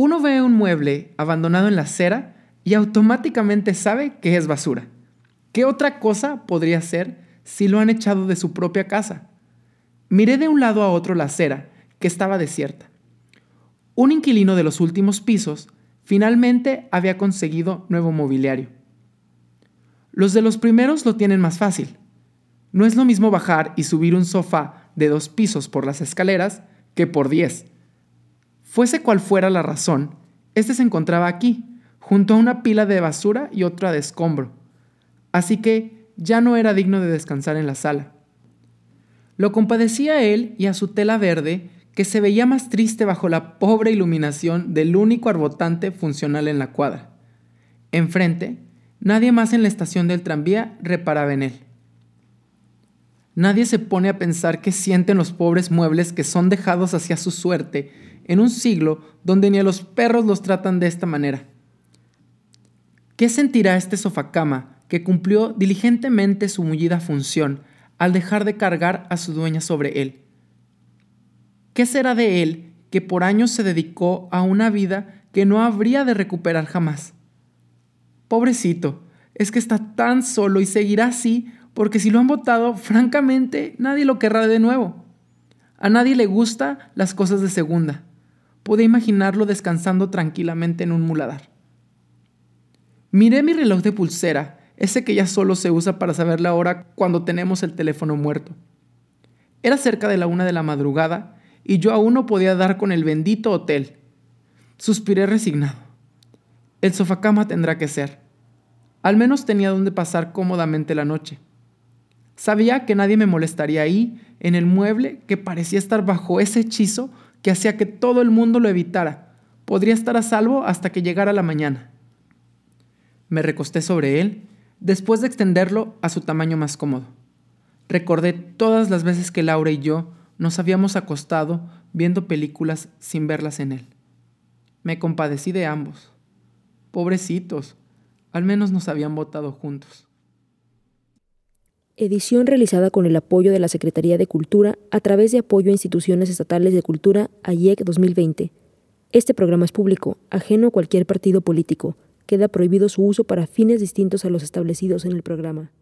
Uno ve un mueble abandonado en la acera y automáticamente sabe que es basura. ¿Qué otra cosa podría ser si lo han echado de su propia casa? Miré de un lado a otro la acera, que estaba desierta. Un inquilino de los últimos pisos finalmente había conseguido nuevo mobiliario. Los de los primeros lo tienen más fácil. No es lo mismo bajar y subir un sofá de dos pisos por las escaleras que por diez. Fuese cual fuera la razón, este se encontraba aquí, junto a una pila de basura y otra de escombro. Así que ya no era digno de descansar en la sala. Lo compadecía a él y a su tela verde, que se veía más triste bajo la pobre iluminación del único arbotante funcional en la cuadra. Enfrente, nadie más en la estación del tranvía reparaba en él. Nadie se pone a pensar qué sienten los pobres muebles que son dejados hacia su suerte en un siglo donde ni a los perros los tratan de esta manera. ¿Qué sentirá este sofacama que cumplió diligentemente su mullida función al dejar de cargar a su dueña sobre él? ¿Qué será de él que por años se dedicó a una vida que no habría de recuperar jamás? Pobrecito, es que está tan solo y seguirá así porque si lo han votado, francamente, nadie lo querrá de nuevo. A nadie le gusta las cosas de segunda. Pude imaginarlo descansando tranquilamente en un muladar. Miré mi reloj de pulsera, ese que ya solo se usa para saber la hora cuando tenemos el teléfono muerto. Era cerca de la una de la madrugada y yo aún no podía dar con el bendito hotel. Suspiré resignado. El sofacama tendrá que ser. Al menos tenía donde pasar cómodamente la noche. Sabía que nadie me molestaría ahí, en el mueble que parecía estar bajo ese hechizo que hacía que todo el mundo lo evitara. Podría estar a salvo hasta que llegara la mañana. Me recosté sobre él, después de extenderlo a su tamaño más cómodo. Recordé todas las veces que Laura y yo nos habíamos acostado viendo películas sin verlas en él. Me compadecí de ambos. Pobrecitos, al menos nos habían votado juntos. Edición realizada con el apoyo de la Secretaría de Cultura a través de apoyo a instituciones estatales de cultura AIEC 2020. Este programa es público, ajeno a cualquier partido político. Queda prohibido su uso para fines distintos a los establecidos en el programa.